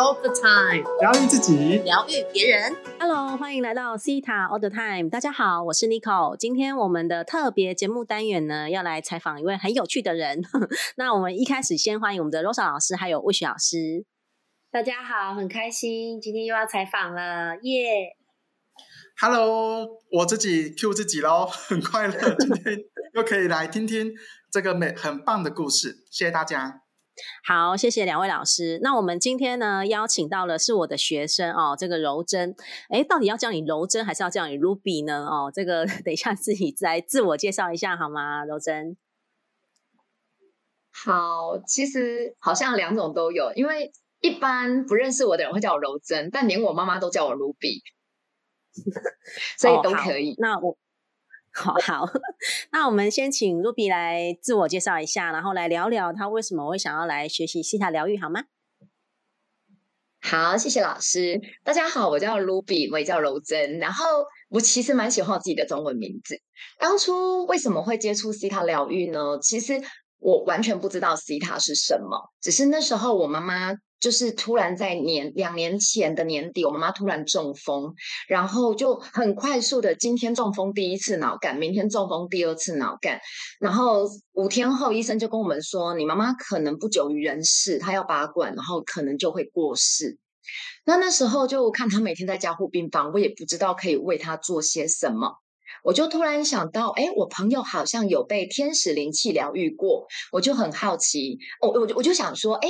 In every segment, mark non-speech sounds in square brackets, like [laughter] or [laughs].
all the time，疗愈自己，疗愈别人。Hello，欢迎来到 Cita All the Time。大家好，我是 Nico。今天我们的特别节目单元呢，要来采访一位很有趣的人。[laughs] 那我们一开始先欢迎我们的 Rosa 老师，还有 Wish 老师。大家好，很开心，今天又要采访了，耶、Hello，我自己 Q 自己喽，[laughs] 很快乐，今天又可以来听听这个美很棒的故事，谢谢大家。好，谢谢两位老师。那我们今天呢，邀请到了是我的学生哦，这个柔珍。哎，到底要叫你柔珍，还是要叫你 Ruby 呢？哦，这个 [laughs] 等一下自己来自我介绍一下好吗？柔珍。好，其实好像两种都有，因为一般不认识我的人会叫我柔珍，但连我妈妈都叫我 Ruby，[laughs] 所以都可以。那我好，[laughs] 那我们先请 Ruby 来自我介绍一下，然后来聊聊他为什么会想要来学习西塔疗愈，好吗？好，谢谢老师。大家好，我叫 Ruby，我也叫柔珍。然后我其实蛮喜欢我自己的中文名字。当初为什么会接触西塔疗愈呢？其实我完全不知道西塔是什么，只是那时候我妈妈就是突然在年两年前的年底，我妈妈突然中风，然后就很快速的，今天中风第一次脑干，明天中风第二次脑干，然后五天后医生就跟我们说，你妈妈可能不久于人世，她要拔管，然后可能就会过世。那那时候就看她每天在加护病房，我也不知道可以为她做些什么。我就突然想到，哎，我朋友好像有被天使灵气疗愈过，我就很好奇，我我就我就想说，哎，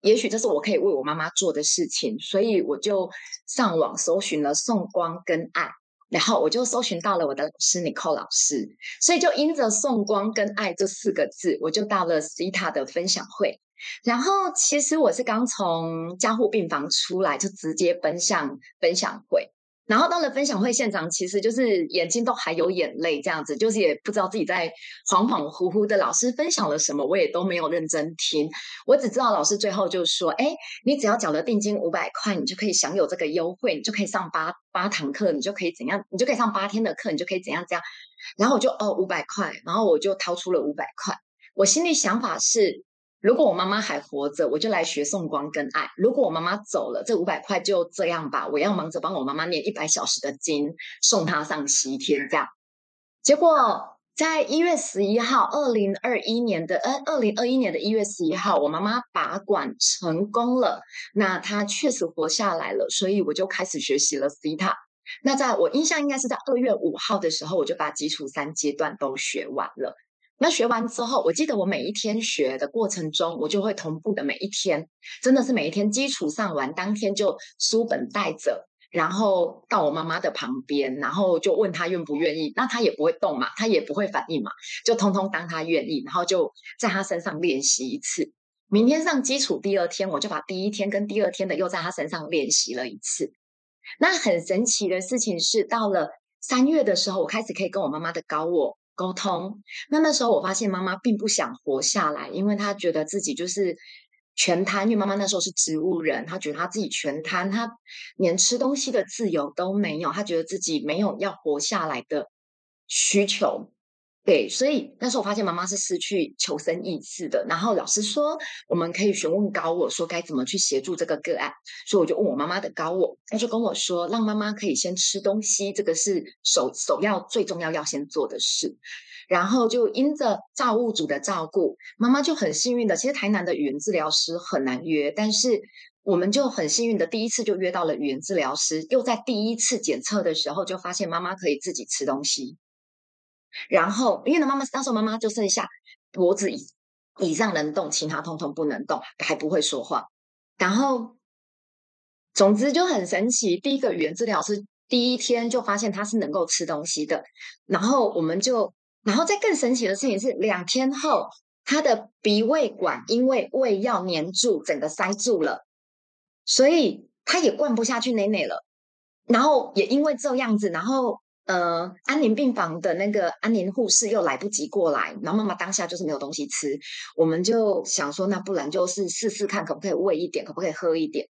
也许这是我可以为我妈妈做的事情，所以我就上网搜寻了送光跟爱，然后我就搜寻到了我的老师 Nicole 老师，所以就因着送光跟爱这四个字，我就到了 Cita 的分享会。然后其实我是刚从加护病房出来，就直接奔向分享会。然后到了分享会现场，其实就是眼睛都还有眼泪，这样子，就是也不知道自己在恍恍惚惚的。老师分享了什么，我也都没有认真听。我只知道老师最后就说：“哎，你只要缴了定金五百块，你就可以享有这个优惠，你就可以上八八堂课，你就可以怎样，你就可以上八天的课，你就可以怎样怎样。”然后我就哦五百块，然后我就掏出了五百块。我心里想法是。如果我妈妈还活着，我就来学送光跟爱；如果我妈妈走了，这五百块就这样吧。我要忙着帮我妈妈念一百小时的经，送她上西天。这样，结果在一月十一号，二零二一年的呃，二零二一年的一月十一号，我妈妈拔管成功了，那她确实活下来了，所以我就开始学习了 Cita。那在我印象应该是在二月五号的时候，我就把基础三阶段都学完了。那学完之后，我记得我每一天学的过程中，我就会同步的每一天，真的是每一天基础上完，当天就书本带着，然后到我妈妈的旁边，然后就问她愿不愿意，那她也不会动嘛，她也不会反应嘛，就通通当她愿意，然后就在她身上练习一次。明天上基础，第二天我就把第一天跟第二天的又在她身上练习了一次。那很神奇的事情是，到了三月的时候，我开始可以跟我妈妈的高我。沟通，那那时候我发现妈妈并不想活下来，因为她觉得自己就是全瘫，因为妈妈那时候是植物人，她觉得她自己全瘫，她连吃东西的自由都没有，她觉得自己没有要活下来的需求。对，所以那时候我发现妈妈是失去求生意志的。然后老师说，我们可以询问高我说该怎么去协助这个个案，所以我就问我妈妈的高我，他就跟我说，让妈妈可以先吃东西，这个是首首要最重要要先做的事。然后就因着造物主的照顾，妈妈就很幸运的，其实台南的语言治疗师很难约，但是我们就很幸运的第一次就约到了语言治疗师，又在第一次检测的时候就发现妈妈可以自己吃东西。然后，因为呢，妈妈那时候妈妈就剩下脖子以以上能动，其他通通不能动，还不会说话。然后，总之就很神奇。第一个语言治疗师第一天就发现他是能够吃东西的，然后我们就，然后再更神奇的事情是，两天后他的鼻胃管因为胃药粘住，整个塞住了，所以他也灌不下去奶奶了。然后也因为这样子，然后。呃，安宁病房的那个安宁护士又来不及过来，然后妈妈当下就是没有东西吃，我们就想说，那不然就是试试看，可不可以喂一点，可不可以喝一点。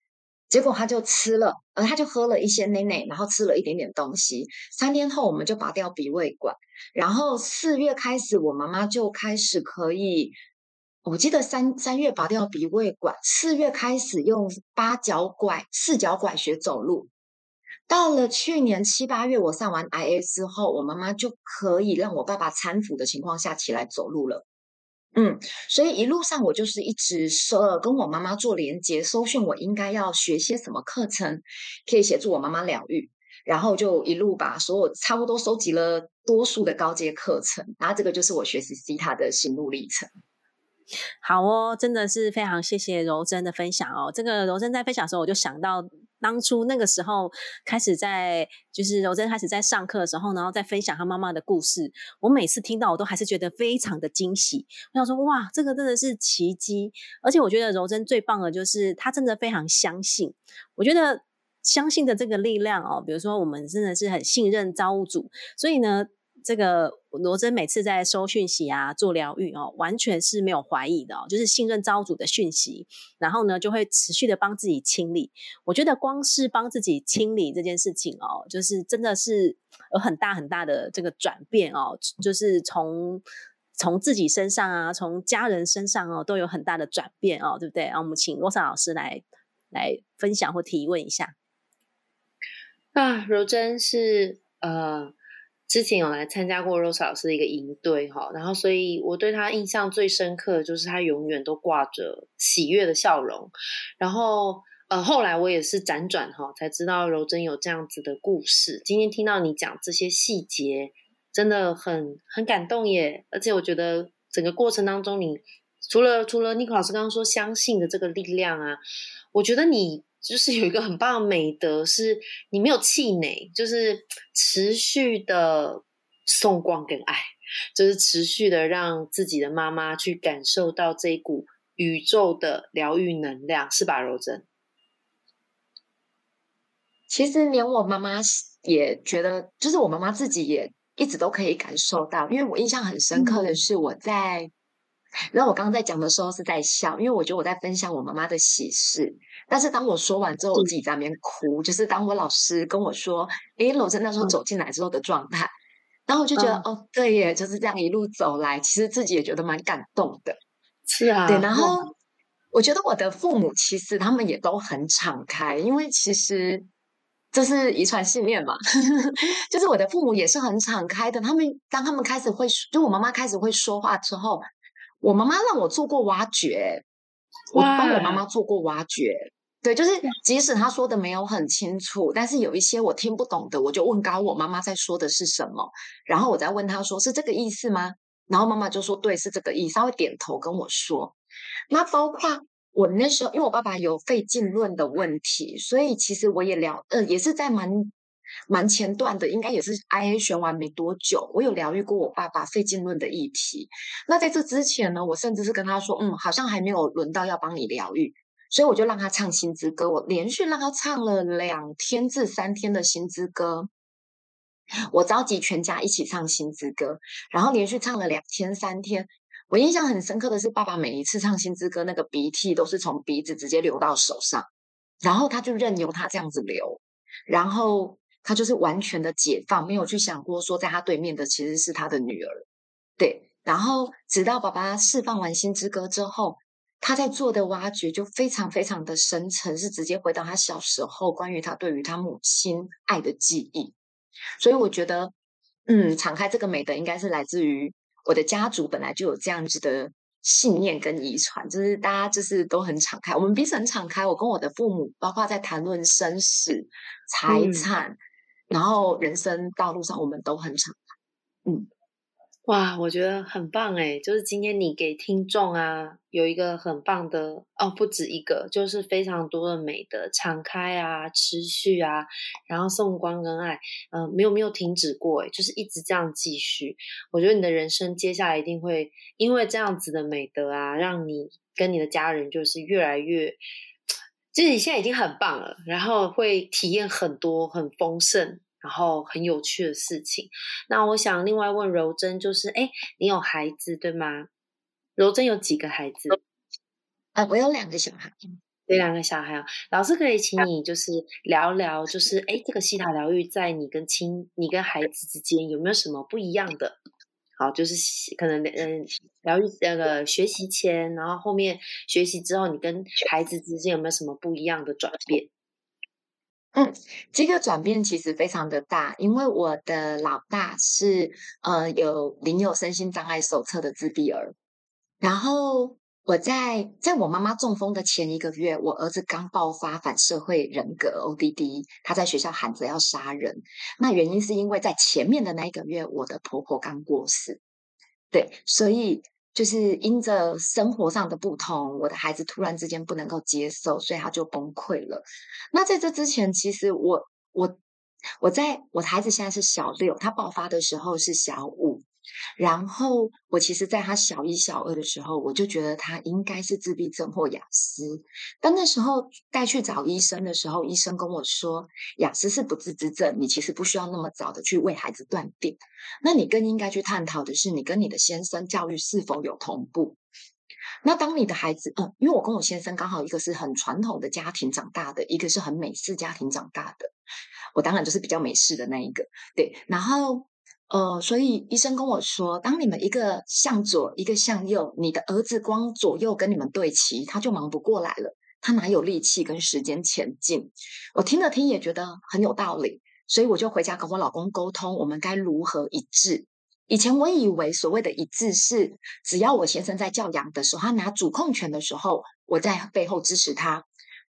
结果他就吃了，呃，他就喝了一些奶奶，然后吃了一点点东西。三天后，我们就拔掉鼻胃管，然后四月开始，我妈妈就开始可以我记得三三月拔掉鼻胃管，四月开始用八脚拐、四脚拐学走路。到了去年七八月，我上完 IA 之后，我妈妈就可以让我爸爸搀扶的情况下起来走路了。嗯，所以一路上我就是一直说跟我妈妈做连接，搜寻我应该要学些什么课程，可以协助我妈妈疗愈。然后就一路把所有差不多收集了多数的高阶课程，然后这个就是我学习 C 塔的心路历程。好哦，真的是非常谢谢柔珍的分享哦。这个柔珍在分享的时候，我就想到当初那个时候开始在，就是柔珍开始在上课的时候，然后在分享她妈妈的故事。我每次听到，我都还是觉得非常的惊喜。我想说，哇，这个真的是奇迹！而且我觉得柔珍最棒的就是她真的非常相信。我觉得。相信的这个力量哦，比如说我们真的是很信任造物主，所以呢，这个罗真每次在收讯息啊、做疗愈哦，完全是没有怀疑的哦，就是信任招主的讯息，然后呢就会持续的帮自己清理。我觉得光是帮自己清理这件事情哦，就是真的是有很大很大的这个转变哦，就是从从自己身上啊，从家人身上哦，都有很大的转变哦，对不对？啊我们请罗莎老师来来分享或提问一下。啊，柔真是呃，之前有来参加过 Rose 老师的一个营队哈，然后所以我对他印象最深刻的就是他永远都挂着喜悦的笑容，然后呃，后来我也是辗转哈才知道柔珍有这样子的故事。今天听到你讲这些细节，真的很很感动耶！而且我觉得整个过程当中，你除了除了尼克老师刚刚说相信的这个力量啊，我觉得你。就是有一个很棒的美德，是你没有气馁，就是持续的送光跟爱，就是持续的让自己的妈妈去感受到这一股宇宙的疗愈能量，是吧，柔珍？其实连我妈妈也觉得，就是我妈妈自己也一直都可以感受到，因为我印象很深刻的是我在。然后我刚刚在讲的时候是在笑，因为我觉得我在分享我妈妈的喜事。但是当我说完之后，我自己在那边哭。就是当我老师跟我说：“诶，罗真那时候走进来之后的状态。”然后我就觉得，哦，对耶，就是这样一路走来，其实自己也觉得蛮感动的。是啊，对。然后我觉得我的父母其实他们也都很敞开，因为其实这是遗传信念嘛。[laughs] 就是我的父母也是很敞开的。他们当他们开始会，就我妈妈开始会说话之后。我妈妈让我做过挖掘，我帮我妈妈做过挖掘。对，就是即使她说的没有很清楚，但是有一些我听不懂的，我就问高我妈妈在说的是什么，然后我再问她说是这个意思吗？然后妈妈就说对，是这个意思，她会点头跟我说。那包括我那时候，因为我爸爸有肺浸润的问题，所以其实我也了，呃，也是在蛮。蛮前段的，应该也是 IA 选完没多久，我有疗愈过我爸爸费劲论的议题。那在这之前呢，我甚至是跟他说，嗯，好像还没有轮到要帮你疗愈，所以我就让他唱新之歌，我连续让他唱了两天至三天的新之歌。我召集全家一起唱新之歌，然后连续唱了两天三天。我印象很深刻的是，爸爸每一次唱新之歌，那个鼻涕都是从鼻子直接流到手上，然后他就任由他这样子流，然后。他就是完全的解放，没有去想过说在他对面的其实是他的女儿，对。然后直到爸爸释放完心之歌之后，他在做的挖掘就非常非常的深沉，是直接回到他小时候关于他对于他母亲爱的记忆。所以我觉得，嗯，敞开这个美德应该是来自于我的家族本来就有这样子的信念跟遗传，就是大家就是都很敞开，我们彼此很敞开。我跟我的父母，包括在谈论生死、财产。然后人生道路上，我们都很敞开。嗯，哇，我觉得很棒哎！就是今天你给听众啊，有一个很棒的哦，不止一个，就是非常多的美的敞开啊，持续啊，然后送光跟爱，嗯，没有没有停止过哎，就是一直这样继续。我觉得你的人生接下来一定会因为这样子的美德啊，让你跟你的家人就是越来越。其实你现在已经很棒了，然后会体验很多很丰盛，然后很有趣的事情。那我想另外问柔珍，就是哎，你有孩子对吗？柔珍有几个孩子？啊，我有两个小孩。有两个小孩啊，老师可以请你就是聊聊，就是哎，这个西塔疗愈在你跟亲、你跟孩子之间有没有什么不一样的？好，就是可能嗯，疗愈那个学习前，然后后面学习之后，你跟孩子之间有没有什么不一样的转变？嗯，这个转变其实非常的大，因为我的老大是呃有领有身心障碍手册的自闭儿，然后我在在我妈妈中风的前一个月，我儿子刚爆发反社会人格 ODD，他在学校喊着要杀人，那原因是因为在前面的那一个月，我的婆婆刚过世，对，所以。就是因着生活上的不同，我的孩子突然之间不能够接受，所以他就崩溃了。那在这之前，其实我我我在我的孩子现在是小六，他爆发的时候是小五。然后我其实，在他小一、小二的时候，我就觉得他应该是自闭症或雅思。但那时候带去找医生的时候，医生跟我说，雅思是不治之症，你其实不需要那么早的去为孩子断定。那你更应该去探讨的是，你跟你的先生教育是否有同步。那当你的孩子，嗯，因为我跟我先生刚好一个是很传统的家庭长大的，一个是很美式家庭长大的，我当然就是比较美式的那一个，对，然后。呃，所以医生跟我说，当你们一个向左，一个向右，你的儿子光左右跟你们对齐，他就忙不过来了，他哪有力气跟时间前进？我听了听也觉得很有道理，所以我就回家跟我老公沟通，我们该如何一致？以前我以为所谓的一致是，只要我先生在教养的时候，他拿主控权的时候，我在背后支持他；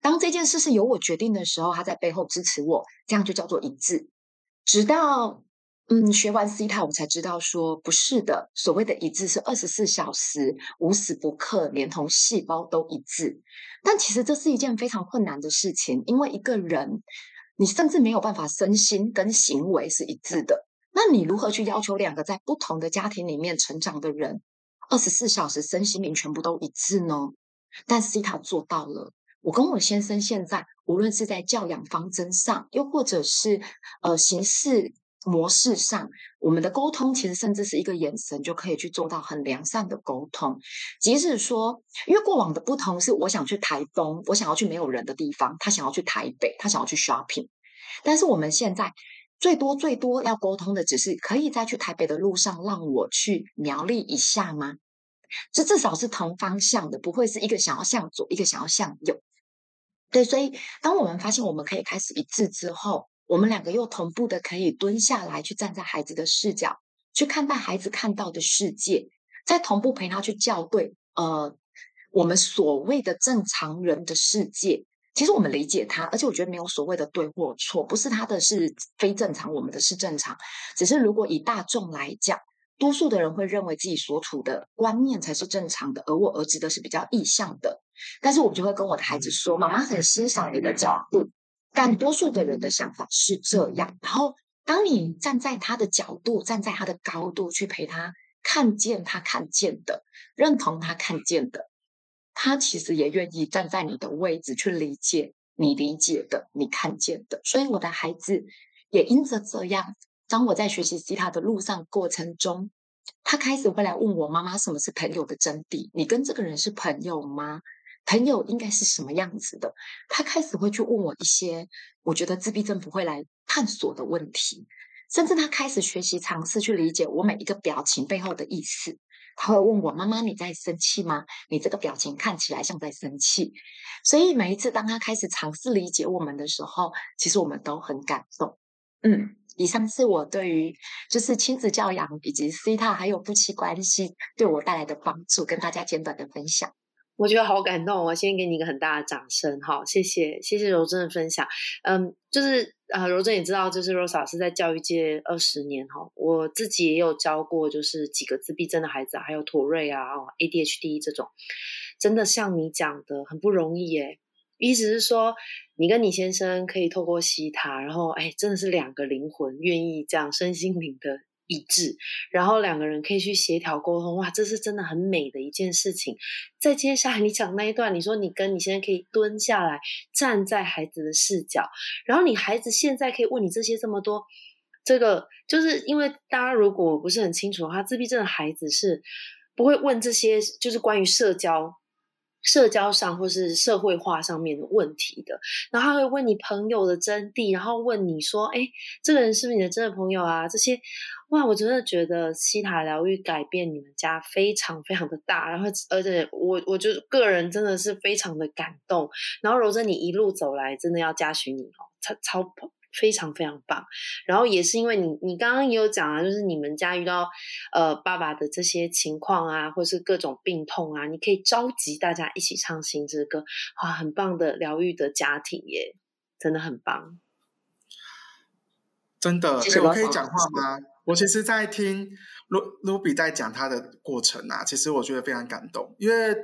当这件事是由我决定的时候，他在背后支持我，这样就叫做一致。直到。嗯，学完 C 塔，我才知道说不是的。所谓的一致是二十四小时无时不刻，连同细胞都一致。但其实这是一件非常困难的事情，因为一个人，你甚至没有办法身心跟行为是一致的。那你如何去要求两个在不同的家庭里面成长的人，二十四小时身心灵全部都一致呢？但 C 塔做到了。我跟我先生现在，无论是在教养方针上，又或者是呃形式。模式上，我们的沟通其实甚至是一个眼神就可以去做到很良善的沟通。即使说，因为过往的不同是，我想去台东，我想要去没有人的地方，他想要去台北，他想要去 shopping。但是我们现在最多最多要沟通的，只是可以在去台北的路上让我去苗栗一下吗？这至少是同方向的，不会是一个想要向左，一个想要向右。对，所以当我们发现我们可以开始一致之后。我们两个又同步的可以蹲下来，去站在孩子的视角，去看待孩子看到的世界，再同步陪他去校对。呃，我们所谓的正常人的世界，其实我们理解他，而且我觉得没有所谓的对或错，不是他的是非正常，我们的是正常。只是如果以大众来讲，多数的人会认为自己所处的观念才是正常的，而我儿子的是比较意向的。但是我就会跟我的孩子说：“妈妈很欣赏你的角度。”但多数的人的想法是这样，然后当你站在他的角度，站在他的高度去陪他看见他看见的，认同他看见的，他其实也愿意站在你的位置去理解你理解的，你看见的。所以我的孩子也因着这样，当我在学习吉他的路上过程中，他开始会来问我妈妈什么是朋友的真谛？你跟这个人是朋友吗？朋友应该是什么样子的？他开始会去问我一些我觉得自闭症不会来探索的问题，甚至他开始学习尝试去理解我每一个表情背后的意思。他会问我：“妈妈，你在生气吗？你这个表情看起来像在生气。”所以每一次当他开始尝试理解我们的时候，其实我们都很感动。嗯，以上是我对于就是亲子教养以及 C 塔还有夫妻关系对我带来的帮助，跟大家简短的分享。我觉得好感动，我先给你一个很大的掌声，哈，谢谢，谢谢柔珍的分享。嗯，就是啊，柔珍也知道，就是 Rose 老师在教育界二十年，哈，我自己也有教过，就是几个自闭症的孩子，还有妥瑞啊，哦，ADHD 这种，真的像你讲的很不容易耶。意思是说，你跟你先生可以透过西塔，然后哎，真的是两个灵魂愿意这样身心灵的。一致，然后两个人可以去协调沟通，哇，这是真的很美的一件事情。在接下来你讲那一段，你说你跟你现在可以蹲下来，站在孩子的视角，然后你孩子现在可以问你这些这么多，这个就是因为大家如果不是很清楚的话，自闭症的孩子是不会问这些，就是关于社交。社交上或是社会化上面的问题的，然后他会问你朋友的真谛，然后问你说：“哎，这个人是不是你的真的朋友啊？”这些，哇，我真的觉得西塔疗愈改变你们家非常非常的大，然后而且我我就个人真的是非常的感动。然后柔着，你一路走来，真的要嘉许你哦，超超。非常非常棒，然后也是因为你，你刚刚也有讲啊，就是你们家遇到呃爸爸的这些情况啊，或是各种病痛啊，你可以召集大家一起唱新之歌，哇，很棒的疗愈的家庭耶，真的很棒，真的。我可以讲话吗？我其实，在听卢卢比在讲他的过程啊，其实我觉得非常感动，因为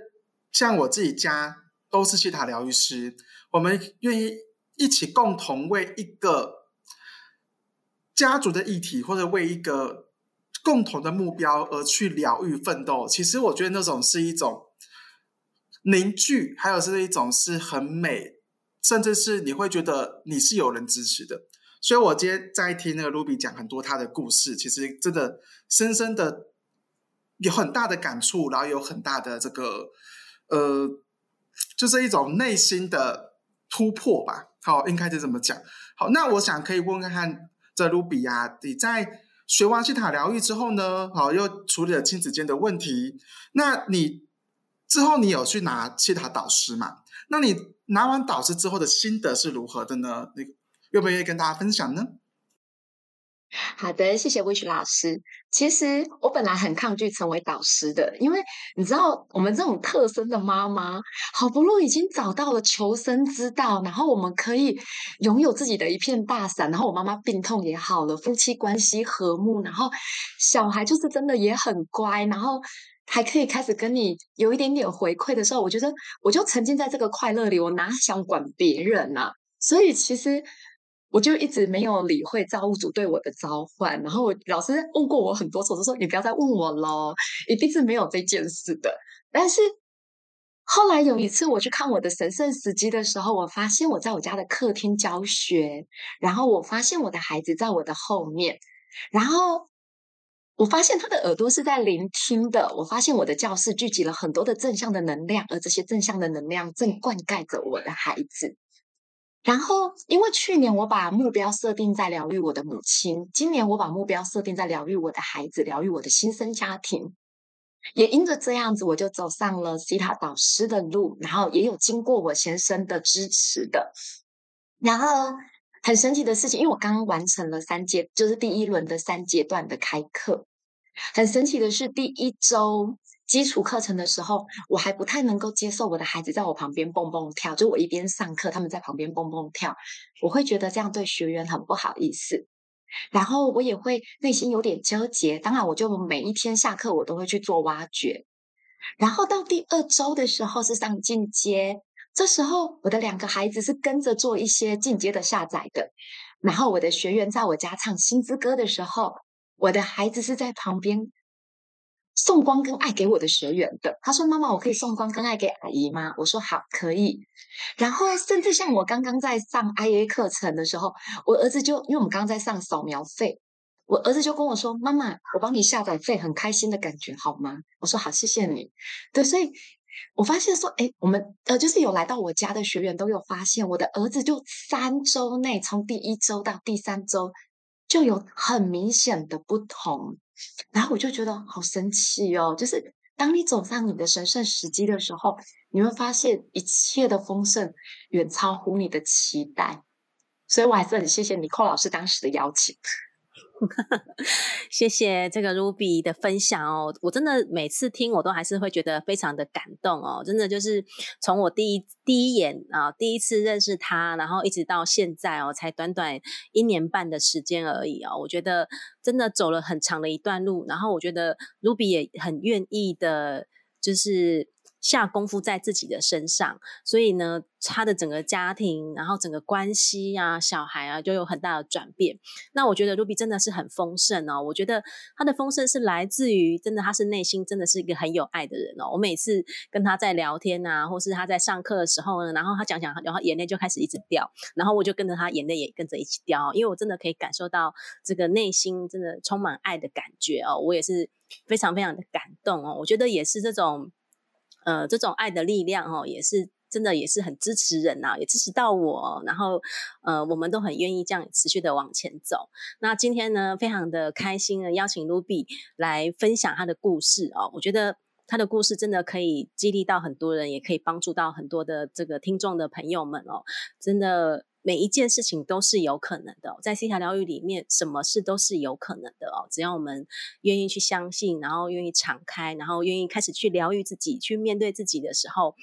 像我自己家都是西塔疗愈师，我们愿意。一起共同为一个家族的议题，或者为一个共同的目标而去疗愈奋斗。其实我觉得那种是一种凝聚，还有是一种是很美，甚至是你会觉得你是有人支持的。所以我今天在听那个 Ruby 讲很多他的故事，其实真的深深的有很大的感触，然后有很大的这个呃，就是一种内心的突破吧。好，应该是怎么讲？好，那我想可以问看看泽卢比亚，你在学完西塔疗愈之后呢？好，又处理了亲子间的问题。那你之后你有去拿西塔导师嘛？那你拿完导师之后的心得是如何的呢？你愿不愿意跟大家分享呢？好的，谢谢 Wish 老师。其实我本来很抗拒成为导师的，因为你知道，我们这种特生的妈妈，好不容易已经找到了求生之道，然后我们可以拥有自己的一片大伞，然后我妈妈病痛也好了，夫妻关系和睦，然后小孩就是真的也很乖，然后还可以开始跟你有一点点回馈的时候，我觉得我就沉浸在这个快乐里，我哪想管别人啊？所以其实。我就一直没有理会造物主对我的召唤，然后老师问过我很多次，我说你不要再问我喽，一定是没有这件事的。但是后来有一次我去看我的神圣时机的时候，我发现我在我家的客厅教学，然后我发现我的孩子在我的后面，然后我发现他的耳朵是在聆听的，我发现我的教室聚集了很多的正向的能量，而这些正向的能量正灌溉着我的孩子。然后，因为去年我把目标设定在疗愈我的母亲，今年我把目标设定在疗愈我的孩子，疗愈我的新生家庭。也因着这样子，我就走上了西塔导师的路，然后也有经过我先生的支持的。然后很神奇的事情，因为我刚刚完成了三阶，就是第一轮的三阶段的开课。很神奇的是，第一周。基础课程的时候，我还不太能够接受我的孩子在我旁边蹦蹦跳，就我一边上课，他们在旁边蹦蹦跳，我会觉得这样对学员很不好意思，然后我也会内心有点纠结。当然，我就每一天下课我都会去做挖掘。然后到第二周的时候是上进阶，这时候我的两个孩子是跟着做一些进阶的下载的。然后我的学员在我家唱新之歌的时候，我的孩子是在旁边。送光跟爱给我的学员的，他说：“妈妈，我可以送光跟爱给阿姨吗？”我说：“好，可以。”然后甚至像我刚刚在上 IA 课程的时候，我儿子就因为我们刚刚在上扫描费，我儿子就跟我说：“妈妈，我帮你下载费，很开心的感觉，好吗？”我说：“好，谢谢你。”对，所以我发现说，哎，我们呃，就是有来到我家的学员都有发现，我的儿子就三周内，从第一周到第三周，就有很明显的不同。然后我就觉得好神奇哦，就是当你走上你的神圣时机的时候，你会发现一切的丰盛远超乎你的期待。所以我还是很谢谢你寇老师当时的邀请。[laughs] 谢谢这个 Ruby 的分享哦，我真的每次听我都还是会觉得非常的感动哦，真的就是从我第一第一眼啊，第一次认识他，然后一直到现在哦，才短短一年半的时间而已哦，我觉得真的走了很长的一段路，然后我觉得 Ruby 也很愿意的，就是。下功夫在自己的身上，所以呢，他的整个家庭，然后整个关系啊，小孩啊，就有很大的转变。那我觉得 Ruby 真的是很丰盛哦。我觉得他的丰盛是来自于真的，他是内心真的是一个很有爱的人哦。我每次跟他在聊天啊，或是他在上课的时候呢，然后他讲讲，然后眼泪就开始一直掉，然后我就跟着他眼泪也跟着一起掉，因为我真的可以感受到这个内心真的充满爱的感觉哦。我也是非常非常的感动哦。我觉得也是这种。呃，这种爱的力量哦，也是真的也是很支持人呐，也支持到我。然后呃，我们都很愿意这样持续的往前走。那今天呢，非常的开心的邀请 Ruby 来分享他的故事哦。我觉得他的故事真的可以激励到很多人，也可以帮助到很多的这个听众的朋友们哦。真的。每一件事情都是有可能的，在西塔疗愈里面，什么事都是有可能的哦。只要我们愿意去相信，然后愿意敞开，然后愿意开始去疗愈自己，去面对自己的时候，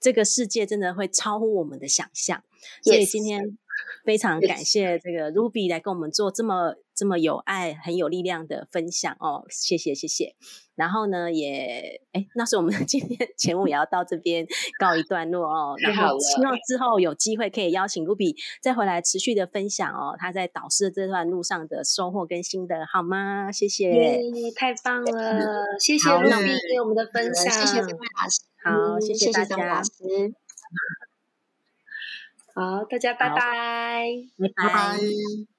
这个世界真的会超乎我们的想象。所以今天。非常感谢这个 Ruby 来跟我们做这么这么有爱、很有力量的分享哦，谢谢谢谢。然后呢，也哎，那是我们 [laughs] 今天节目也要到这边告一段落哦。[laughs] 然后希望之后有机会可以邀请 Ruby 再回来持续的分享哦，他在导师这段路上的收获跟心得，好吗？谢谢，太棒了，谢谢 Ruby 给我们的分享，谢谢老师，好，谢谢大家。好，大家拜拜，拜拜。